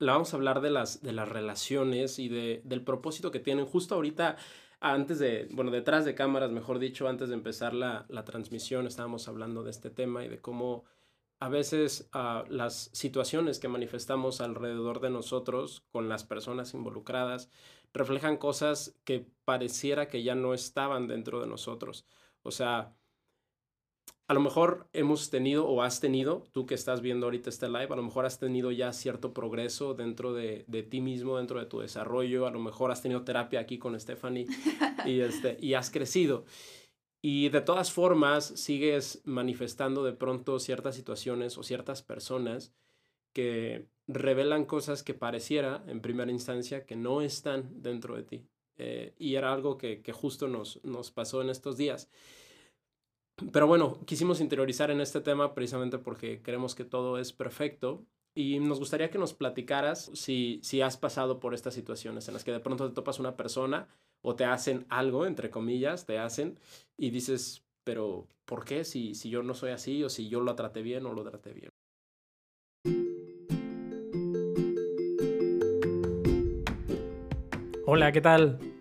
la vamos a hablar de las, de las relaciones y de, del propósito que tienen. Justo ahorita, antes de, bueno, detrás de cámaras, mejor dicho, antes de empezar la, la transmisión, estábamos hablando de este tema y de cómo a veces uh, las situaciones que manifestamos alrededor de nosotros con las personas involucradas reflejan cosas que pareciera que ya no estaban dentro de nosotros. O sea, a lo mejor hemos tenido o has tenido, tú que estás viendo ahorita este live, a lo mejor has tenido ya cierto progreso dentro de, de ti mismo, dentro de tu desarrollo, a lo mejor has tenido terapia aquí con Stephanie y, este, y has crecido. Y de todas formas, sigues manifestando de pronto ciertas situaciones o ciertas personas que revelan cosas que pareciera en primera instancia que no están dentro de ti. Eh, y era algo que, que justo nos, nos pasó en estos días. Pero bueno, quisimos interiorizar en este tema precisamente porque creemos que todo es perfecto y nos gustaría que nos platicaras si, si has pasado por estas situaciones en las que de pronto te topas una persona o te hacen algo, entre comillas, te hacen y dices, pero ¿por qué? Si, si yo no soy así o si yo lo traté bien o lo traté bien. Hola, ¿qué tal?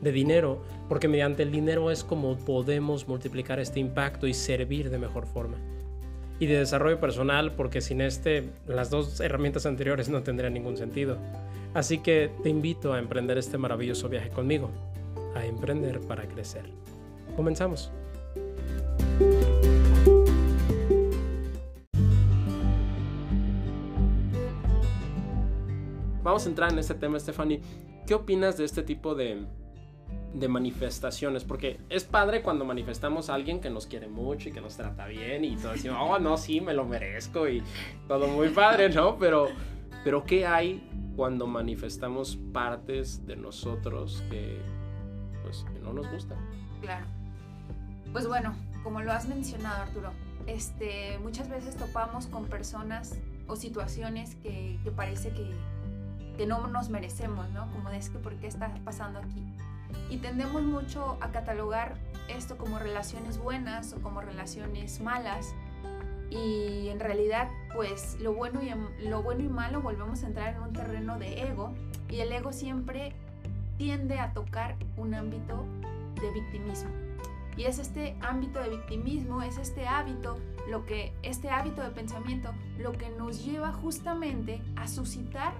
De dinero, porque mediante el dinero es como podemos multiplicar este impacto y servir de mejor forma. Y de desarrollo personal, porque sin este, las dos herramientas anteriores no tendrían ningún sentido. Así que te invito a emprender este maravilloso viaje conmigo, a emprender para crecer. Comenzamos. Vamos a entrar en este tema, Stephanie. ¿Qué opinas de este tipo de, de manifestaciones? Porque es padre cuando manifestamos a alguien que nos quiere mucho y que nos trata bien y todo decimos, oh, no, sí, me lo merezco y todo muy padre, ¿no? Pero, pero ¿qué hay cuando manifestamos partes de nosotros que, pues, que no nos gustan? Claro. Pues bueno, como lo has mencionado Arturo, este, muchas veces topamos con personas o situaciones que, parece que, que, no nos merecemos, ¿no? Como es que, ¿por qué está pasando aquí? Y tendemos mucho a catalogar esto como relaciones buenas o como relaciones malas. Y en realidad, pues lo bueno y, lo bueno y malo volvemos a entrar en un terreno de ego. Y el ego siempre tiende a tocar un ámbito de victimismo. Y es este ámbito de victimismo, es este hábito, lo que, este hábito de pensamiento, lo que nos lleva justamente a suscitar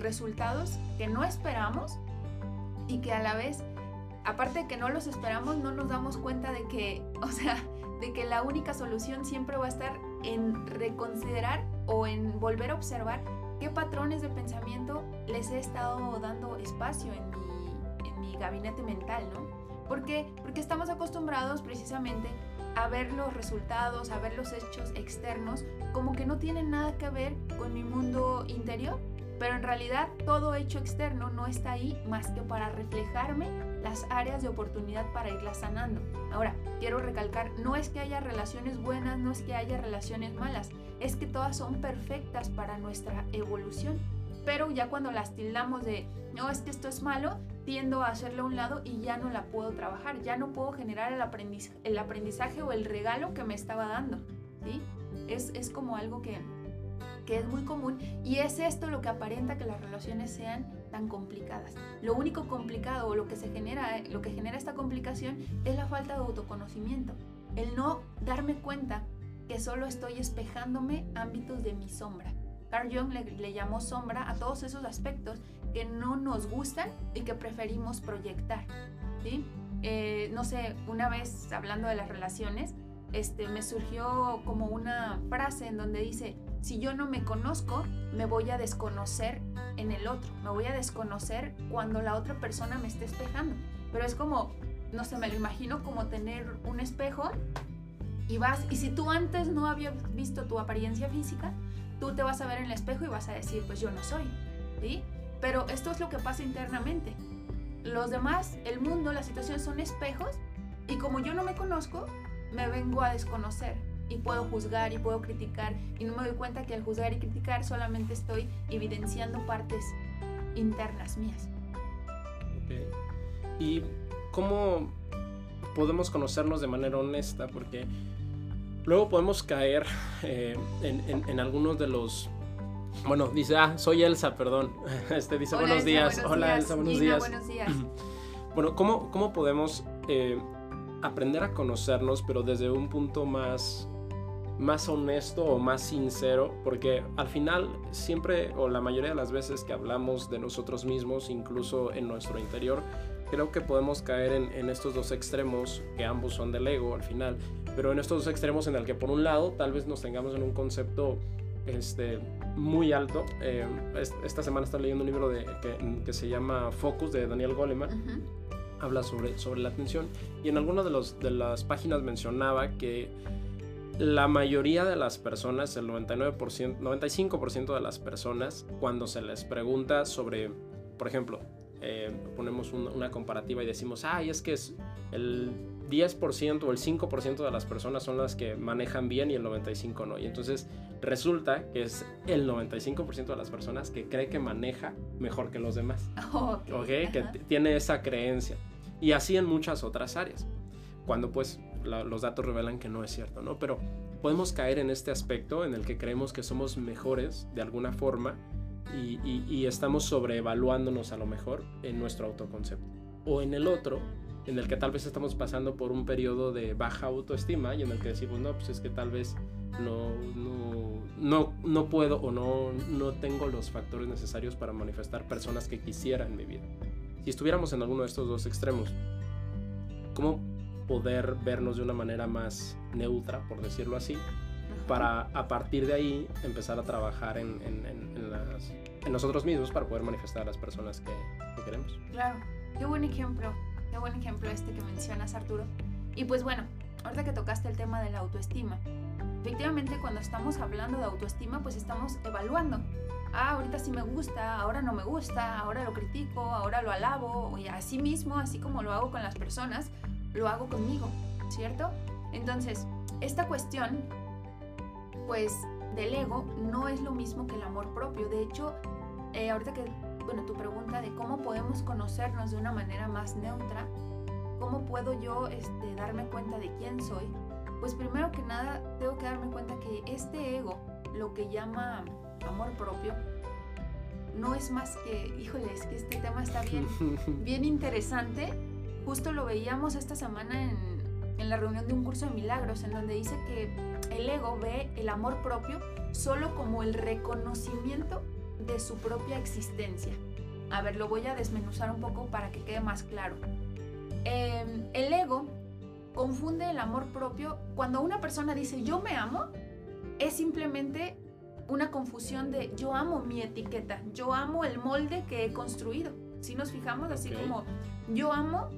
resultados que no esperamos y que a la vez, aparte de que no los esperamos, no nos damos cuenta de que, o sea, de que la única solución siempre va a estar en reconsiderar o en volver a observar qué patrones de pensamiento les he estado dando espacio en mi, en mi gabinete mental, ¿no? ¿Por qué? Porque estamos acostumbrados precisamente a ver los resultados, a ver los hechos externos como que no tienen nada que ver con mi mundo interior. Pero en realidad todo hecho externo no está ahí más que para reflejarme las áreas de oportunidad para irlas sanando. Ahora, quiero recalcar, no es que haya relaciones buenas, no es que haya relaciones malas, es que todas son perfectas para nuestra evolución. Pero ya cuando las tildamos de, no, es que esto es malo, tiendo a hacerlo a un lado y ya no la puedo trabajar, ya no puedo generar el el aprendizaje o el regalo que me estaba dando. ¿sí? Es, es como algo que, que es muy común y es esto lo que aparenta que las relaciones sean tan complicadas. Lo único complicado o lo que se genera, lo que genera esta complicación es la falta de autoconocimiento, el no darme cuenta que solo estoy espejándome ámbitos de mi sombra. Carl Jung le, llamó sombra a todos esos aspectos que no nos gustan y que preferimos proyectar. ¿sí? Eh, no sé, una vez hablando de las relaciones, este, me surgió como una frase en donde dice, si yo no me conozco, me voy a desconocer en el otro, me voy a desconocer cuando la otra persona me esté espejando. Pero es como, no sé, me lo imagino como tener un espejo y vas, y si tú antes no habías visto tu apariencia física, tú te vas a ver en el espejo y vas a decir, pues yo no soy, ¿sí? Pero esto es lo que pasa internamente. Los demás, el mundo, las situaciones son espejos y como yo no me conozco, me vengo a desconocer y puedo juzgar y puedo criticar y no me doy cuenta que al juzgar y criticar solamente estoy evidenciando partes internas mías. Okay. ¿Y cómo podemos conocernos de manera honesta? Porque luego podemos caer eh, en, en, algunos de los... Bueno, dice, ah, soy Elsa, perdón. Este dice, buenos días. Hola Elsa, buenos días. Buenos días. Bueno, ¿cómo, cómo podemos eh, aprender a conocernos, pero desde un punto más más honesto o más sincero, porque al final siempre o la mayoría de las veces que hablamos de nosotros mismos, incluso en nuestro interior, creo que podemos caer en, estos dos extremos, que ambos son del ego al final, pero en estos dos extremos en el que por un lado tal vez nos tengamos en un concepto este, muy alto. Eh, esta semana estoy leyendo un libro de, que, se llama Focus de Daniel Goleman. Habla sobre, sobre la atención y en alguna de, los, de las páginas mencionaba que la mayoría de las personas, el 99%, 95% de las personas, cuando se les pregunta sobre, por ejemplo, eh, ponemos una comparativa y decimos, ay, es que es el 10% o el 5% de las personas son las que manejan bien y el 95% no. Y entonces resulta que es el 95% de las personas que cree que maneja mejor que los demás. Okay. Que tiene esa creencia. Y así en muchas otras áreas. Cuando pues los datos revelan que no es cierto, ¿no? Pero podemos caer en este aspecto en el que creemos que somos mejores de alguna forma y, estamos sobreevaluándonos a lo mejor en nuestro autoconcepto. O en el otro, en el que tal vez estamos pasando por un periodo de baja autoestima y en el que decimos, no, pues es que tal vez no, no, no, no puedo o no, no tengo los factores necesarios para manifestar personas que quisiera en mi vida. Si estuviéramos en alguno de estos dos extremos, ¿cómo poder vernos de una manera más neutra, por decirlo así, para a partir de ahí empezar a trabajar en, en, en, las, en nosotros mismos para poder manifestar a las personas que, que, queremos. Claro, qué buen ejemplo, qué buen ejemplo este que mencionas Arturo. Y pues bueno, ahorita que tocaste el tema de la autoestima, efectivamente cuando estamos hablando de autoestima pues estamos evaluando. Ah, ahorita sí me gusta, ahora no me gusta, ahora lo critico, ahora lo alabo, y así mismo, así como lo hago con las personas, lo hago conmigo, ¿cierto? Entonces, esta cuestión, pues, del ego no es lo mismo que el amor propio. De hecho, eh, ahorita que, bueno, tu pregunta de cómo podemos conocernos de una manera más neutra, ¿cómo puedo yo este, darme cuenta de quién soy? Pues primero que nada, tengo que darme cuenta que este ego, lo que llama amor propio, no es más que, híjole, es que este tema está bien, bien interesante Justo lo veíamos esta semana en, en la reunión de un curso de milagros, en donde dice que el ego ve el amor propio solo como el reconocimiento de su propia existencia. A ver, lo voy a desmenuzar un poco para que quede más claro. Em, el ego confunde el amor propio cuando una persona dice yo me amo, es simplemente una confusión de yo amo mi etiqueta, yo amo el molde que he construido. Si nos fijamos así como yo amo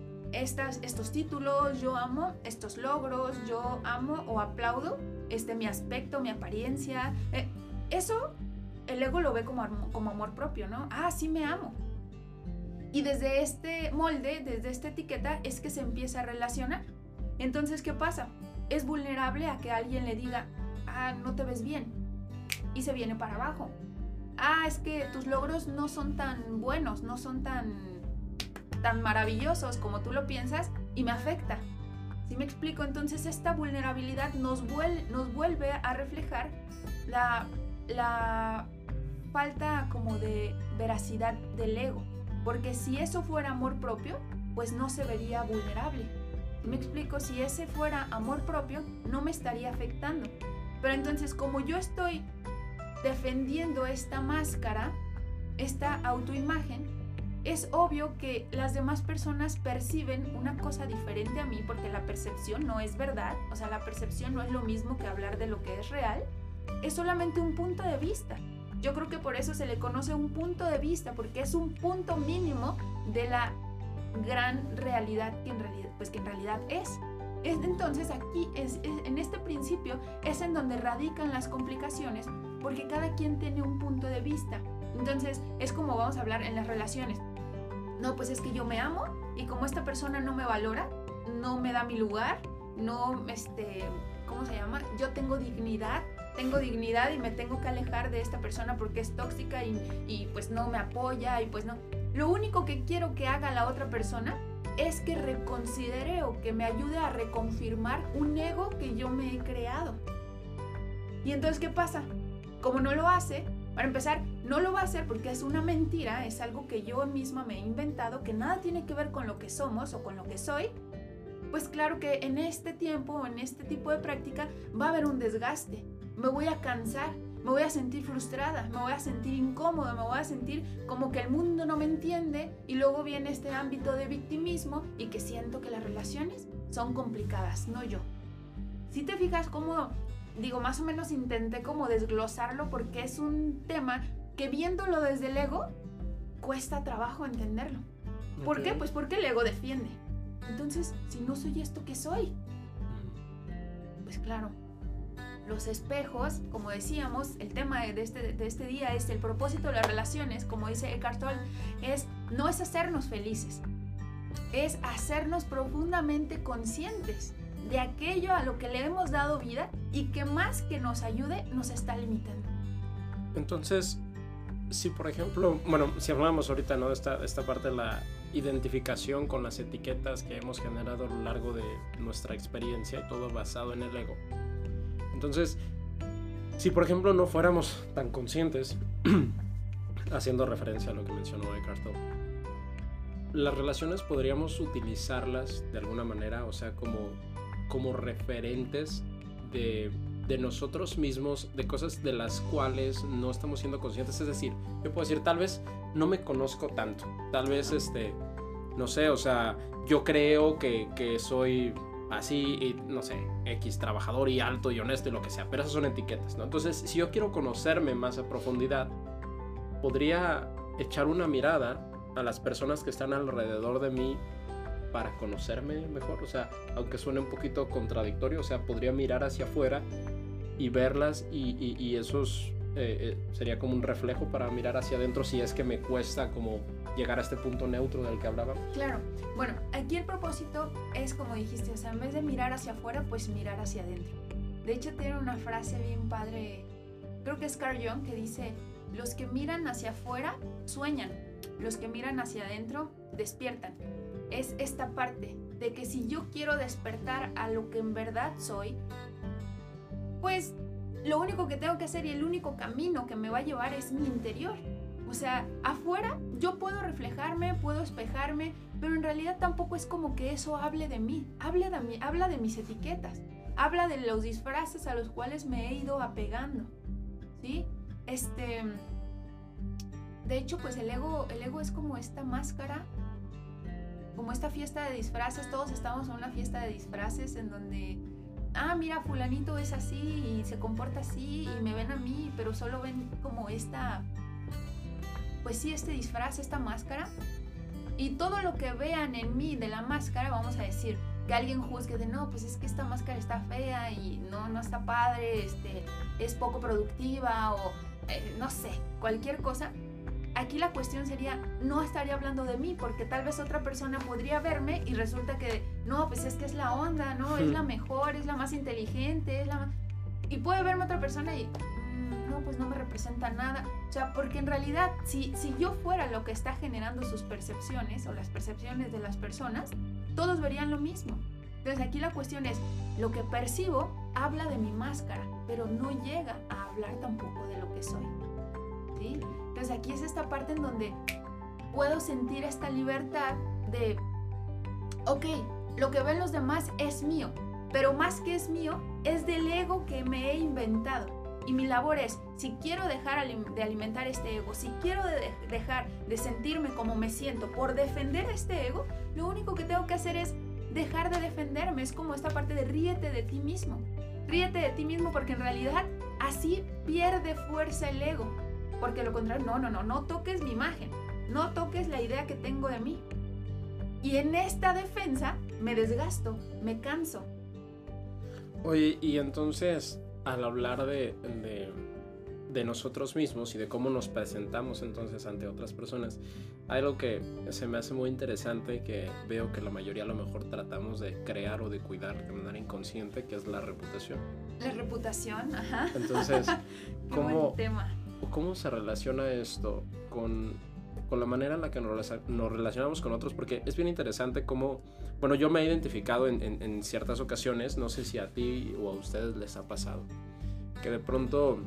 estas, estos títulos, yo amo estos logros, yo amo o aplaudo este, mi aspecto, mi apariencia. Eh, eso el ego lo ve como, como amor propio, ¿no? Ah, sí me amo. Y desde este molde, desde esta etiqueta, es que se empieza a relacionar. Entonces, ¿qué pasa? Es vulnerable a que alguien le diga, ah, no te ves bien. Y se viene para abajo. Ah, es que tus logros no son tan buenos, no son tan tan maravillosos como tú lo piensas y me afecta. ¿Sí me explico? Entonces esta vulnerabilidad nos, vuelve a reflejar la, la falta como de veracidad del ego. Porque si eso fuera amor propio, pues no se vería vulnerable. ¿Sí me explico? Si ese fuera amor propio, no me estaría afectando. Pero entonces como yo estoy defendiendo esta máscara, esta autoimagen, es obvio que las demás personas perciben una cosa diferente a mí porque la percepción no es verdad, o sea, la percepción no es lo mismo que hablar de lo que es real, es solamente un punto de vista. Yo creo que por eso se le conoce un punto de vista, porque es un punto mínimo de la gran realidad que en realidad, pues que en realidad es. es entonces aquí, es, en este principio, es en donde radican las complicaciones, porque cada quien tiene un punto de vista Entonces, es como vamos a hablar en las relaciones. No, pues es que yo me amo y como esta persona no me valora, no me da mi lugar, no, este, ¿cómo se llama? Yo tengo dignidad, tengo dignidad y me tengo que alejar de esta persona porque es tóxica y, y pues no me apoya y pues no. Lo único que quiero que haga la otra persona es que reconsidere o que me ayude a reconfirmar un ego que yo me he creado. Y entonces, ¿qué pasa? Como no lo hace, para empezar, no lo va a hacer porque es una mentira, es algo que yo misma me he inventado, que nada tiene que ver con lo que somos o con lo que soy. Pues claro que en este tiempo, en este tipo de práctica, va a haber un desgaste. Me voy a cansar, me voy a sentir frustrada, me voy a sentir incómoda, me voy a sentir como que el mundo no me entiende y luego viene este ámbito de victimismo y que siento que las relaciones son complicadas, no yo. Si te fijas cómo, digo, más o menos intenté como desglosarlo porque es un tema que viéndolo desde el ego cuesta trabajo entenderlo. ¿Por qué? Pues porque el ego defiende. Entonces, si no soy esto, ¿qué soy? Pues claro, los espejos, como decíamos, el tema de este, de este día es el propósito de las relaciones, como dice Eckhart Tolle, es, no es hacernos felices, es hacernos profundamente conscientes de aquello a lo que le hemos dado vida y que más que nos ayude nos está limitando. Entonces, si por ejemplo, bueno, si hablamos ahorita ¿no? de esta, esta parte de la identificación con las etiquetas que hemos generado a lo largo de nuestra experiencia y todo basado en el ego entonces, si por ejemplo no fuéramos tan conscientes, haciendo referencia a lo que mencionó Eckhart Tolle, las relaciones podríamos utilizarlas de alguna manera, o sea, como, como referentes de, de nosotros mismos, de cosas de las cuales no estamos siendo conscientes. Es decir, yo puedo decir, tal vez no me conozco tanto, tal vez, este, no sé, o sea, yo creo que, que soy así, no sé, X trabajador y alto y honesto y lo que sea, pero esas son etiquetas, ¿no? Entonces, si yo quiero conocerme más a profundidad, podría echar una mirada a las personas que están alrededor de mí para conocerme mejor, o sea, aunque suene un poquito contradictorio, o sea, podría mirar hacia afuera y verlas y, y esos eh, eh, sería como un reflejo para mirar hacia adentro si es que me cuesta como llegar a este punto neutro del que hablábamos. Claro, bueno, aquí el propósito es como dijiste, o sea, en vez de mirar hacia afuera, pues mirar hacia adentro. De hecho, tiene una frase bien padre, creo que es Carl Jung, que dice, los que miran hacia afuera sueñan, los que miran hacia adentro despiertan. Es esta parte de que si yo quiero despertar a lo que en verdad soy, pues lo único que tengo que hacer y el único camino que me va a llevar es mi interior. O sea, afuera yo puedo reflejarme, puedo espejarme, pero en realidad tampoco es como que eso hable de mí, habla de, mí, habla de mis etiquetas, habla de los disfraces a los cuales me he ido apegando. ¿Sí? Este de hecho, pues el ego, el ego es como esta máscara, como esta fiesta de disfraces, todos estamos en una fiesta de disfraces en donde ah, mira, fulanito es así y se comporta así y me ven a mí, pero solo ven como esta, pues sí, este disfraz, esta máscara. Y todo lo que vean en mí de la máscara, vamos a decir, que alguien juzgue de no, pues es que esta máscara está fea y no, no está padre, este, es poco productiva o eh, no sé, cualquier cosa aquí la cuestión sería, no estaría hablando de mí, porque tal vez otra persona podría verme y resulta que, no, pues es que es la onda, ¿no? Es la mejor, es la más inteligente, es la más... Y puede verme otra persona y, mm, no, pues no me representa nada. O sea, porque en realidad, si, si yo fuera lo que está generando sus percepciones o las percepciones de las personas, todos verían lo mismo. Entonces aquí la cuestión es, lo que percibo habla de mi máscara, pero no llega a hablar tampoco de lo que soy. Entonces aquí es esta parte en donde puedo sentir esta libertad de, ok, lo que ven los demás es mío, pero más que es mío, es del ego que me he inventado. Y mi labor es, si quiero dejar de alimentar este ego, si quiero dejar de sentirme como me siento por defender este ego, lo único que tengo que hacer es dejar de defenderme. Es como esta parte de ríete de ti mismo. Ríete de ti mismo porque en realidad así pierde fuerza el ego. Porque lo contrario, no, no, no, no toques mi imagen, no toques la idea que tengo de mí. Y en esta defensa me desgasto, me canso. Oye, y entonces, al hablar de, de nosotros mismos y de cómo nos presentamos entonces ante otras personas. Hay algo que se me hace muy interesante que veo que la mayoría a lo mejor tratamos de crear o de cuidar de manera inconsciente, que es la reputación. La reputación, ajá. Entonces, ¿cómo, tema. ¿Cómo se relaciona esto con, con la manera en la que nos, nos, relacionamos con otros? Porque es bien interesante cómo, bueno, yo me he identificado en, en, en ciertas ocasiones, no sé si a ti o a ustedes les ha pasado, que de pronto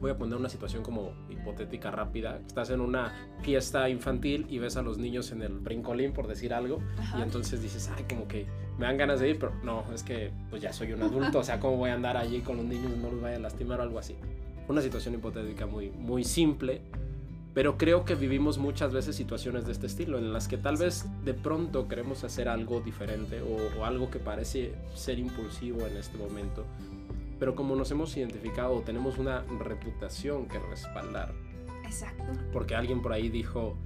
voy a poner una situación como hipotética rápida. Estás en una fiesta infantil y ves a los niños en el brincolín, por decir algo, y entonces dices, ay, como que me dan ganas de ir, pero no, es que pues ya soy un adulto, o sea, ¿cómo voy a andar allí con los niños? No los vaya a lastimar o algo así. Una situación hipotética muy, muy simple, pero creo que vivimos muchas veces situaciones de este estilo, en las que tal vez de pronto queremos hacer algo diferente o, o algo que parece ser impulsivo en este momento pero como nos hemos identificado, tenemos una reputación que respaldar. Exacto. Porque alguien por ahí dijo,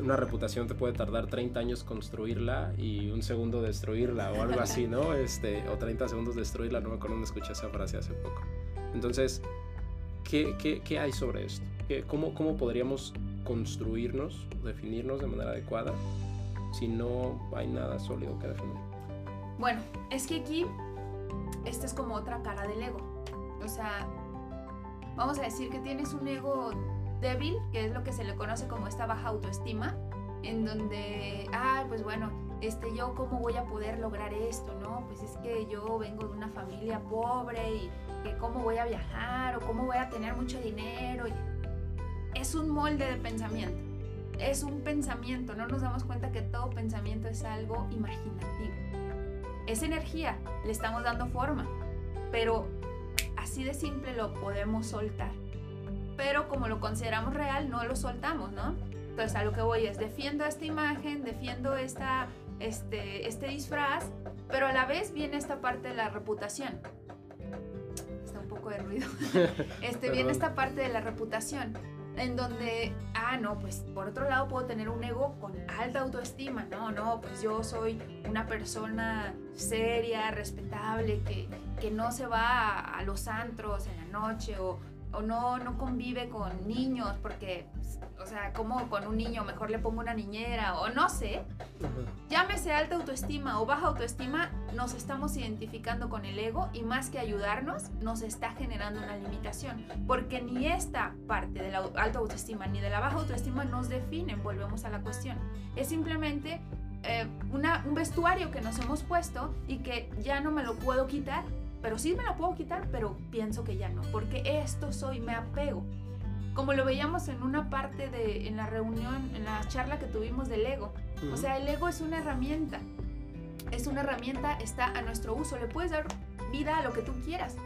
una reputación te puede tardar 30 años construirla y un segundo destruirla o algo así, ¿no? Este, o 30 segundos destruirla, no me acuerdo dónde escuché esa frase hace poco. Entonces, ¿qué, qué, qué hay sobre esto? ¿Qué, cómo, ¿Cómo podríamos construirnos, definirnos de manera adecuada si no hay nada sólido que definir? Bueno, es que aquí esta es como otra cara del ego. O sea, vamos a decir que tienes un ego débil, que es lo que se le conoce como esta baja autoestima, en donde, ah, pues bueno, este, yo cómo voy a poder lograr esto, ¿no? Pues es que yo vengo de una familia pobre y cómo voy a viajar o cómo voy a tener mucho dinero. Es un molde de pensamiento. Es un pensamiento, no nos damos cuenta que todo pensamiento es algo imaginativo es energía, le estamos dando forma, pero así de simple lo podemos soltar. Pero como lo consideramos real, no lo soltamos, ¿no? Entonces a lo que voy es, defiendo esta imagen, defiendo esta, este, este disfraz, pero a la vez viene esta parte de la reputación. Poco de ruido. Este, viene esta parte de la reputación en donde, ah, no, pues por otro lado puedo tener un ego con alta autoestima, no, no, pues yo soy una persona seria, respetable, que, que no se va a, los antros en la noche o, o no, no convive con niños porque, o sea, como con un niño mejor le pongo una niñera o no sé. Llámese alta autoestima o baja autoestima, nos estamos identificando con el ego y más que ayudarnos, nos está generando una limitación. Porque ni esta parte de la alta autoestima ni de la baja autoestima nos definen, volvemos a la cuestión. Es simplemente eh, una, un vestuario que nos hemos puesto y que ya no me lo puedo quitar pero sí me la puedo quitar, pero pienso que ya no, porque esto soy, me apego. Como lo veíamos en una parte de, en la reunión, en la charla que tuvimos del ego. O sea, el ego es una herramienta. Es una herramienta, está a nuestro uso. Le puedes dar vida a lo que tú quieras.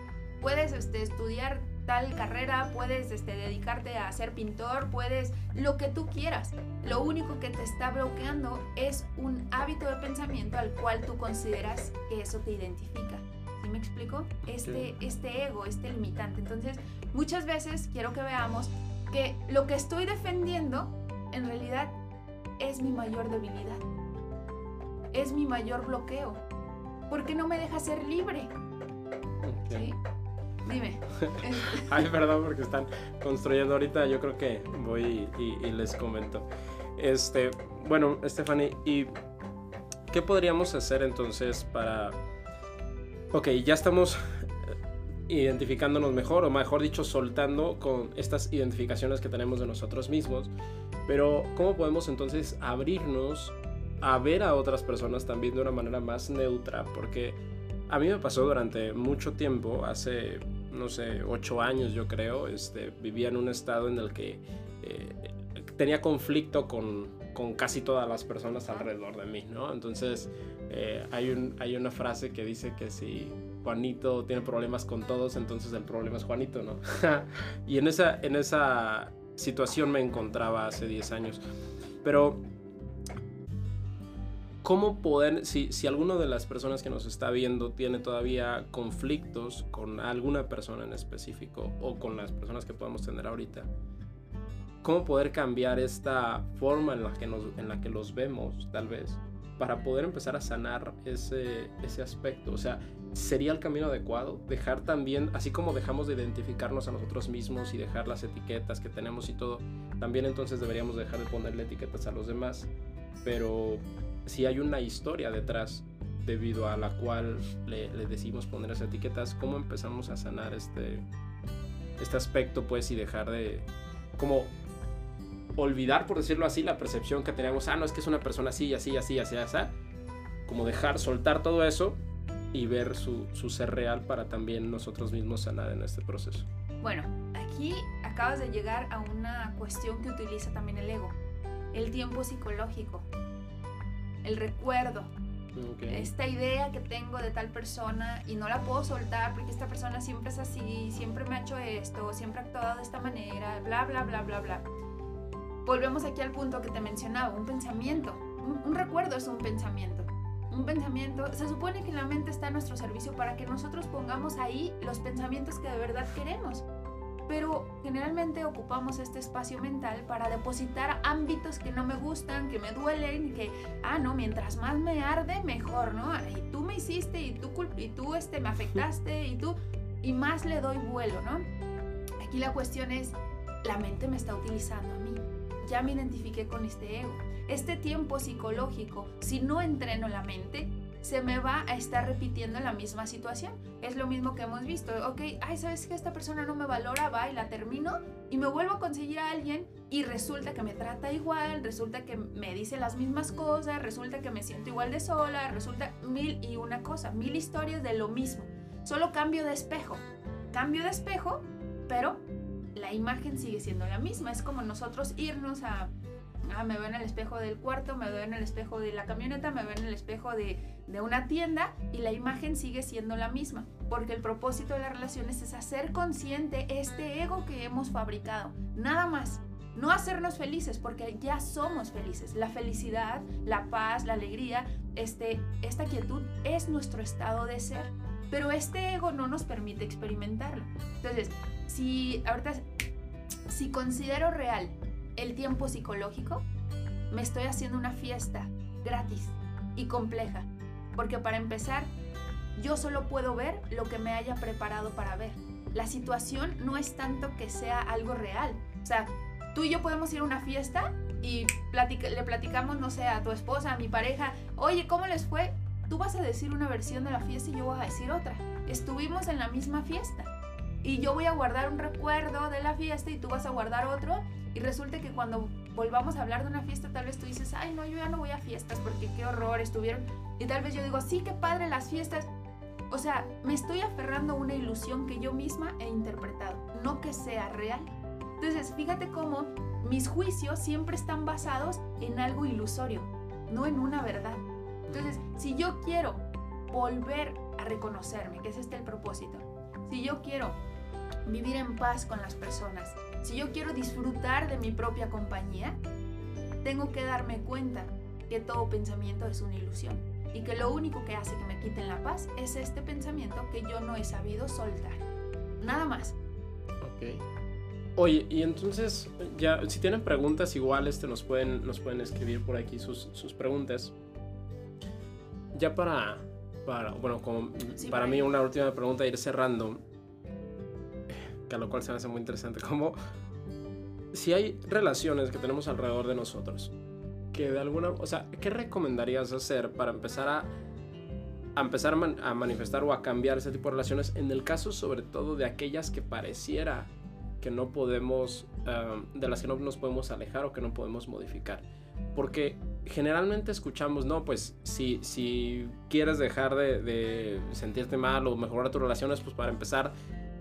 Puedes este, estudiar tal carrera, puedes este, dedicarte a ser pintor, puedes lo que tú quieras. Lo único que te está bloqueando es un hábito de pensamiento al cual tú consideras que eso te identifica me explico? Este, este ego, este limitante. Entonces, muchas veces quiero que veamos que lo que estoy defendiendo en realidad es mi mayor debilidad. Es mi mayor bloqueo. Porque no me deja ser libre. ¿Sí? Dime. Ay, perdón, porque están construyendo ahorita. Yo creo que voy y, y les comento. Este, bueno, Stephanie, ¿y qué podríamos hacer entonces para Ok, ya estamos eh, identificándonos mejor, o mejor dicho, soltando con estas identificaciones que tenemos de nosotros mismos. Pero, ¿cómo podemos entonces abrirnos a ver a otras personas también de una manera más neutra? Porque a mí me pasó durante mucho tiempo, hace, no sé, ocho años yo creo, este, vivía en un estado en el que eh, tenía conflicto con, con casi todas las personas alrededor de mí, ¿no? Entonces, eh, hay, un, hay una frase que dice que si Juanito tiene problemas con todos, entonces el problema es Juanito, ¿no? y en esa, en esa situación me encontraba hace 10 años. Pero, ¿cómo poder, si, si alguna de las personas que nos está viendo tiene todavía conflictos con alguna persona en específico o con las personas que podemos tener ahorita? ¿Cómo poder cambiar esta forma en la que, nos, en la que los vemos, tal vez? para poder empezar a sanar ese, ese aspecto? O sea, ¿sería el camino adecuado? Dejar también, así como dejamos de identificarnos a nosotros mismos y dejar las etiquetas que tenemos y todo, también entonces deberíamos dejar de ponerle etiquetas a los demás. Pero si hay una historia detrás debido a la cual le, le decimos poner esas etiquetas, ¿cómo empezamos a sanar este, este aspecto pues y dejar de como olvidar, por decirlo así, la percepción que teníamos, ah, no, es que es una persona así, así, así, así, así, como dejar, soltar todo eso y ver su, su ser real para también nosotros mismos sanar en este proceso. Bueno, aquí acabas de llegar a una cuestión que utiliza también el ego, el tiempo psicológico, el recuerdo. Esta idea que tengo de tal persona y no la puedo soltar porque esta persona siempre es así, siempre me ha hecho esto, siempre ha actuado de esta manera, bla, bla, bla, bla, bla volvemos aquí al punto que te mencionaba, un pensamiento. Un, recuerdo es un pensamiento. Un pensamiento, se supone que la mente está a nuestro servicio para que nosotros pongamos ahí los pensamientos que de verdad queremos. Pero generalmente ocupamos este espacio mental para depositar ámbitos que no me gustan, que me duelen, que, ah, no, mientras más me arde, mejor, ¿no? Y tú me hiciste y tú, y tú este, me afectaste y tú, y más le doy vuelo, ¿no? Aquí la cuestión es, la mente me está utilizando ya me identifiqué con este ego. Este tiempo psicológico, si no entreno la mente, se me va a estar repitiendo la misma situación. Es lo mismo que hemos visto. Ok, ay, ¿sabes que esta persona no me valora? Va y la termino y me vuelvo a conseguir a alguien y resulta que me trata igual, resulta que me dice las mismas cosas, resulta que me siento igual de sola, resulta mil y una cosa, mil historias de lo mismo. Solo cambio de espejo. Cambio de espejo, pero la imagen sigue siendo la misma. Es como nosotros irnos a, ah, me veo en el espejo del cuarto, me veo en el espejo de la camioneta, me veo en el espejo de, de una tienda y la imagen sigue siendo la misma. Porque el propósito de las relaciones es hacer consciente este ego que hemos fabricado. Nada más. No hacernos felices, porque ya somos felices. La felicidad, la paz, la alegría, este, esta quietud es nuestro estado de ser. Pero este ego no nos permite experimentarlo. Entonces, si ahorita, si considero real el tiempo psicológico, me estoy haciendo una fiesta gratis y compleja. Porque para empezar, yo solo puedo ver lo que me haya preparado para ver. La situación no es tanto que sea algo real. O sea, tú y yo podemos ir a una fiesta y le platicamos, no sé, a tu esposa, a mi pareja, oye, ¿cómo les fue? Tú vas a decir una versión de la fiesta y yo voy a decir otra. Estuvimos en la misma fiesta y yo voy a guardar un recuerdo de la fiesta y tú vas a guardar otro y resulta que cuando volvamos a hablar de una fiesta tal vez tú dices, ay no, yo ya no voy a fiestas porque qué horror estuvieron y tal vez yo digo, sí, qué padre las fiestas. O sea, me estoy aferrando a una ilusión que yo misma he interpretado, no que sea real. Entonces, fíjate cómo mis juicios siempre están basados en algo ilusorio, no en una verdad. Entonces, si yo quiero volver a reconocerme, que es este el propósito, si yo quiero vivir en paz con las personas, si yo quiero disfrutar de mi propia compañía, tengo que darme cuenta que todo pensamiento es una ilusión y que lo único que hace que me quiten la paz es este pensamiento que yo no he sabido soltar. Nada más. Ok. Oye, y entonces, ya, si tienen preguntas igual, este, nos, pueden, nos pueden escribir por aquí sus, sus preguntas. Ya para, para bueno, como para mí una última pregunta, ir cerrando que a lo cual se me hace muy interesante, como si hay relaciones que tenemos alrededor de nosotros, que de alguna, o sea, ¿qué recomendarías hacer para empezar a, a empezar a, manifestar o a cambiar ese tipo de relaciones en el caso sobre todo de aquellas que pareciera que no podemos, de las que no nos podemos alejar o que no podemos modificar? Porque generalmente escuchamos, no, pues si, si quieres dejar de, de sentirte mal o mejorar tus relaciones, pues para empezar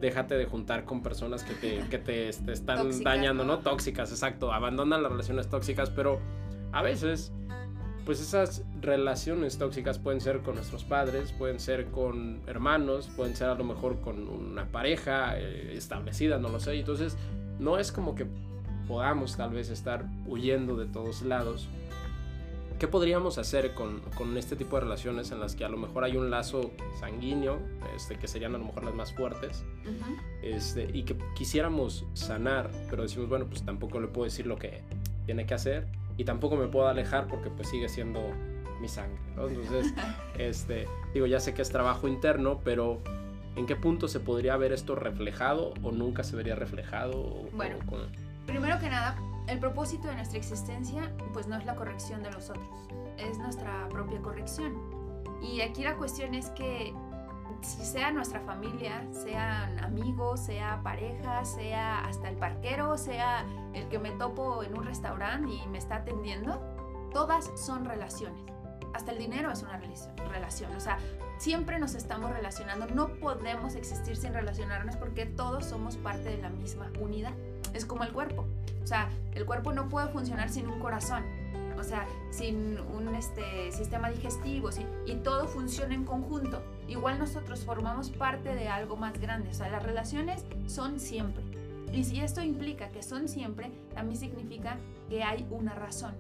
déjate de juntar con personas que te, que te, están dañando, ¿no? Tóxicas, exacto. Abandona las relaciones tóxicas, pero a veces, pues esas relaciones tóxicas pueden ser con nuestros padres, pueden ser con hermanos, pueden ser a lo mejor con una pareja eh, establecida, no lo sé. Entonces, no es como que podamos tal vez estar huyendo de todos lados ¿Qué podríamos hacer con, con, este tipo de relaciones en las que a lo mejor hay un lazo sanguíneo, este, que serían a lo mejor las más fuertes, este, y que quisiéramos sanar, pero decimos, bueno, pues tampoco le puedo decir lo que tiene que hacer y tampoco me puedo alejar porque pues sigue siendo mi sangre, ¿no? Entonces, este, digo, ya sé que es trabajo interno, pero ¿en qué punto se podría ver esto reflejado o nunca se vería reflejado? Bueno, primero que nada, el propósito de nuestra existencia pues no es la corrección de los otros, es nuestra propia corrección. Y aquí la cuestión es que si sea nuestra familia, sean amigos, sea pareja, sea hasta el parquero, sea el que me topo en un restaurante y me está atendiendo, todas son relaciones. Hasta el dinero es una relación. O sea, siempre nos estamos relacionando. No podemos existir sin relacionarnos porque todos somos parte de la misma unidad. Es como el cuerpo. O sea, el cuerpo no puede funcionar sin un corazón o sea, sin un este, sistema digestivo, y todo funciona en conjunto. Igual nosotros formamos parte de algo más grande, o sea, las relaciones son siempre. Y si esto implica que son siempre, también significa que hay una razón.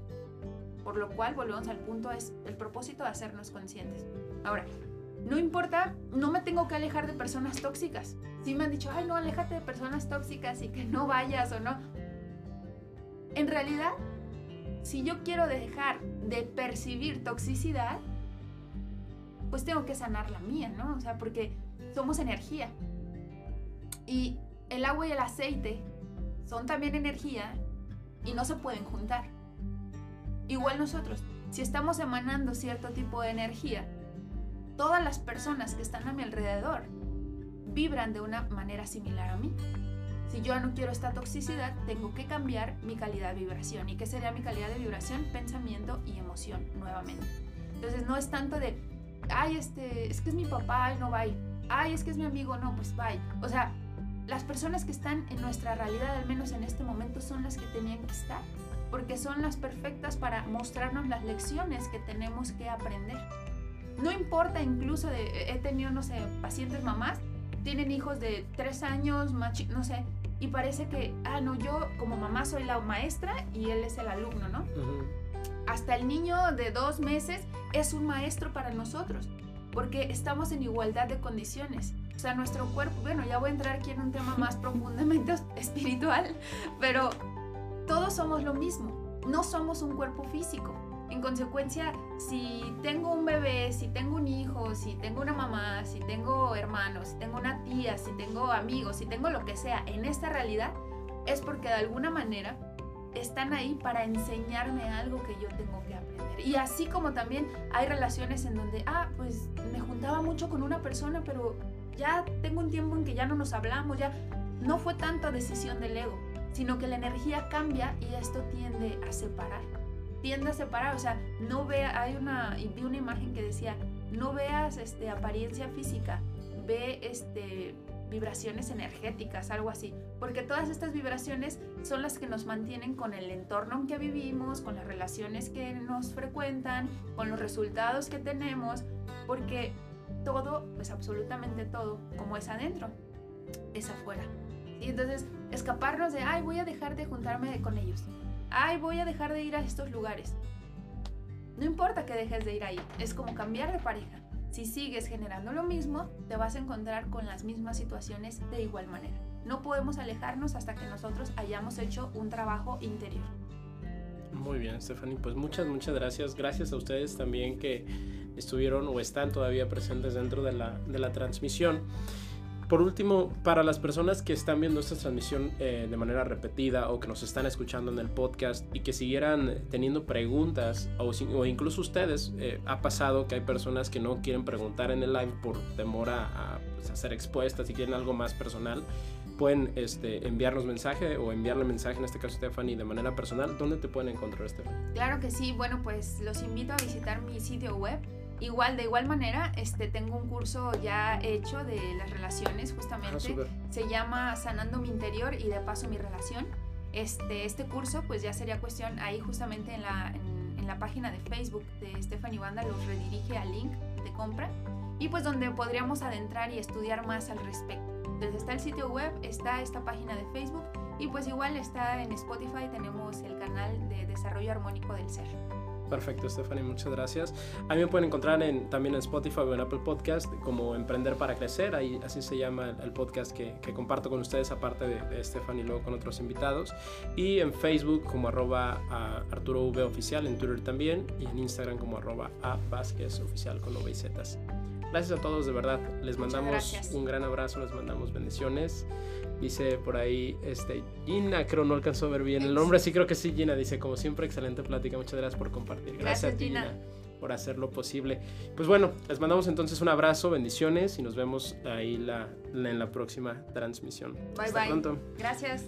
Por lo cual, volvemos al punto, es el propósito de hacernos conscientes. Ahora, no importa, no me tengo que alejar de personas tóxicas. Si me han dicho, ay, no, aléjate de personas tóxicas y que no vayas o no. En realidad, si yo quiero dejar de percibir toxicidad, pues tengo que sanar la mía, ¿no? O sea, porque somos energía. Y el agua y el aceite son también energía y no se pueden juntar. Igual nosotros, si estamos emanando cierto tipo de energía, todas las personas que están a mi alrededor vibran de una manera similar a mí. Si yo no quiero esta toxicidad, tengo que cambiar mi calidad de vibración. ¿Y qué sería mi calidad de vibración? Pensamiento y emoción nuevamente. Entonces no es tanto de, ay, este, es que es mi papá, y no va. Ay, es que es mi amigo, no, pues bye. O sea, las personas que están en nuestra realidad, al menos en este momento, son las que tenían que estar. Porque son las perfectas para mostrarnos las lecciones que tenemos que aprender. No importa incluso, de, he tenido, no sé, pacientes mamás, tienen hijos de tres años, no sé, y parece que, ah, no, yo como mamá soy la maestra y él es el alumno, ¿no? Hasta el niño de dos meses es un maestro para nosotros, porque estamos en igualdad de condiciones. O sea, nuestro cuerpo, bueno, ya voy a entrar aquí en un tema más profundamente espiritual, pero todos somos lo mismo, no somos un cuerpo físico. En consecuencia, si tengo un bebé, si tengo un hijo, si tengo una mamá, si tengo hermanos, si tengo una tía, si tengo amigos, si tengo lo que sea en esta realidad, es porque de alguna manera están ahí para enseñarme algo que yo tengo que aprender. Y así como también hay relaciones en donde, ah, pues me juntaba mucho con una persona, pero ya tengo un tiempo en que ya no nos hablamos, ya no fue tanto decisión del ego, sino que la energía cambia y esto tiende a separar tiende a separar, o sea, no vea, hay una, vi una imagen que decía, no veas este, apariencia física, ve este, vibraciones energéticas, algo así, porque todas estas vibraciones son las que nos mantienen con el entorno en que vivimos, con las relaciones que nos frecuentan, con los resultados que tenemos, porque todo, pues absolutamente todo, como es adentro, es afuera. Y entonces, escaparnos de, ay, voy a dejar de juntarme con ellos ay, voy a dejar de ir a estos lugares. No importa que dejes de ir ahí, es como cambiar de pareja. Si sigues generando lo mismo, te vas a encontrar con las mismas situaciones de igual manera. No podemos alejarnos hasta que nosotros hayamos hecho un trabajo interior. Muy bien, Stephanie. Pues muchas, muchas gracias. Gracias a ustedes también que estuvieron o están todavía presentes dentro de la, de la transmisión. Por último, para las personas que están viendo esta transmisión eh, de manera repetida o que nos están escuchando en el podcast y que siguieran teniendo preguntas o, incluso ustedes, eh, ha pasado que hay personas que no quieren preguntar en el live por temor a, pues, ser expuestas y quieren algo más personal, pueden este, enviarnos mensaje o enviarle mensaje, en este caso Stephanie, de manera personal. ¿Dónde te pueden encontrar, Stephanie? Claro que sí. Bueno, pues los invito a visitar mi sitio web Igual, de igual manera, este, tengo un curso ya hecho de las relaciones, justamente. Ah, Se llama Sanando mi interior y de paso mi relación. Este, este curso, pues ya sería cuestión ahí justamente en la, en, la página de Facebook de Stephanie Banda, los redirige al link de compra y pues donde podríamos adentrar y estudiar más al respecto. Entonces está el sitio web, está esta página de Facebook y pues igual está en Spotify, tenemos el canal de Desarrollo Armónico del Ser. Perfecto, Stephanie, muchas gracias. A mí me pueden encontrar en, también en Spotify o en Apple Podcast como Emprender para Crecer, ahí así se llama el, podcast que, que, comparto con ustedes, aparte de, de Stephanie y luego con otros invitados. Y en Facebook como arroba Arturo V Oficial, en Twitter también, y en Instagram como arroba A Vázquez Oficial con V y Zetas. Gracias a todos, de verdad. Les mandamos un gran abrazo, les mandamos bendiciones. Dice por ahí, este, Gina, creo no alcanzó a ver bien el nombre, sí creo que sí, Gina, dice, como siempre, excelente plática, muchas gracias por compartir. Gracias, Gina. Gina. por hacerlo posible. Pues bueno, les mandamos entonces un abrazo, bendiciones y nos vemos ahí la, en la próxima transmisión. Bye Hasta bye. pronto. Gracias.